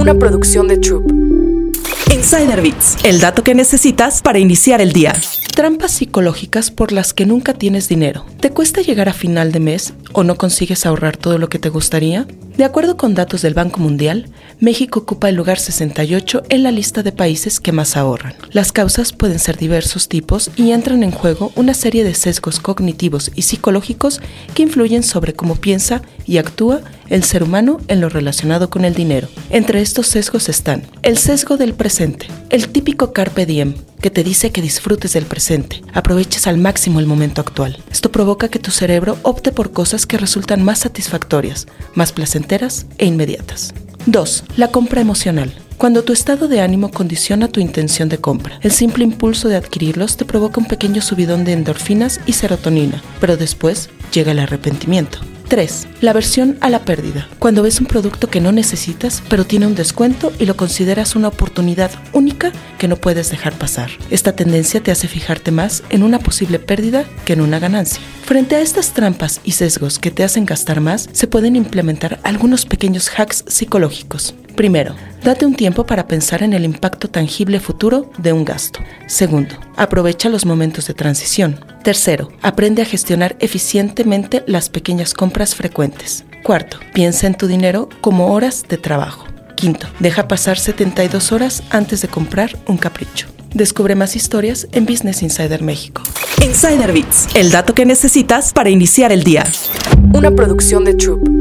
Una producción de Troop. Insider Bits, el dato que necesitas para iniciar el día. Trampas psicológicas por las que nunca tienes dinero. ¿Te cuesta llegar a final de mes o no consigues ahorrar todo lo que te gustaría? De acuerdo con datos del Banco Mundial, México ocupa el lugar 68 en la lista de países que más ahorran. Las causas pueden ser diversos tipos y entran en juego una serie de sesgos cognitivos y psicológicos que influyen sobre cómo piensa y actúa el ser humano en lo relacionado con el dinero. Entre estos sesgos están el sesgo del presente, el típico carpe diem, que te dice que disfrutes del presente, aproveches al máximo el momento actual. Esto provoca que tu cerebro opte por cosas que resultan más satisfactorias, más placenteras e inmediatas. 2. La compra emocional. Cuando tu estado de ánimo condiciona tu intención de compra, el simple impulso de adquirirlos te provoca un pequeño subidón de endorfinas y serotonina, pero después llega el arrepentimiento. 3. La versión a la pérdida. Cuando ves un producto que no necesitas, pero tiene un descuento y lo consideras una oportunidad única que no puedes dejar pasar. Esta tendencia te hace fijarte más en una posible pérdida que en una ganancia. Frente a estas trampas y sesgos que te hacen gastar más, se pueden implementar algunos pequeños hacks psicológicos. Primero, date un tiempo para pensar en el impacto tangible futuro de un gasto. Segundo, aprovecha los momentos de transición. Tercero, aprende a gestionar eficientemente las pequeñas compras frecuentes. Cuarto, piensa en tu dinero como horas de trabajo. Quinto, deja pasar 72 horas antes de comprar un capricho. Descubre más historias en Business Insider México. Insider Bits, el dato que necesitas para iniciar el día. Una producción de Troop.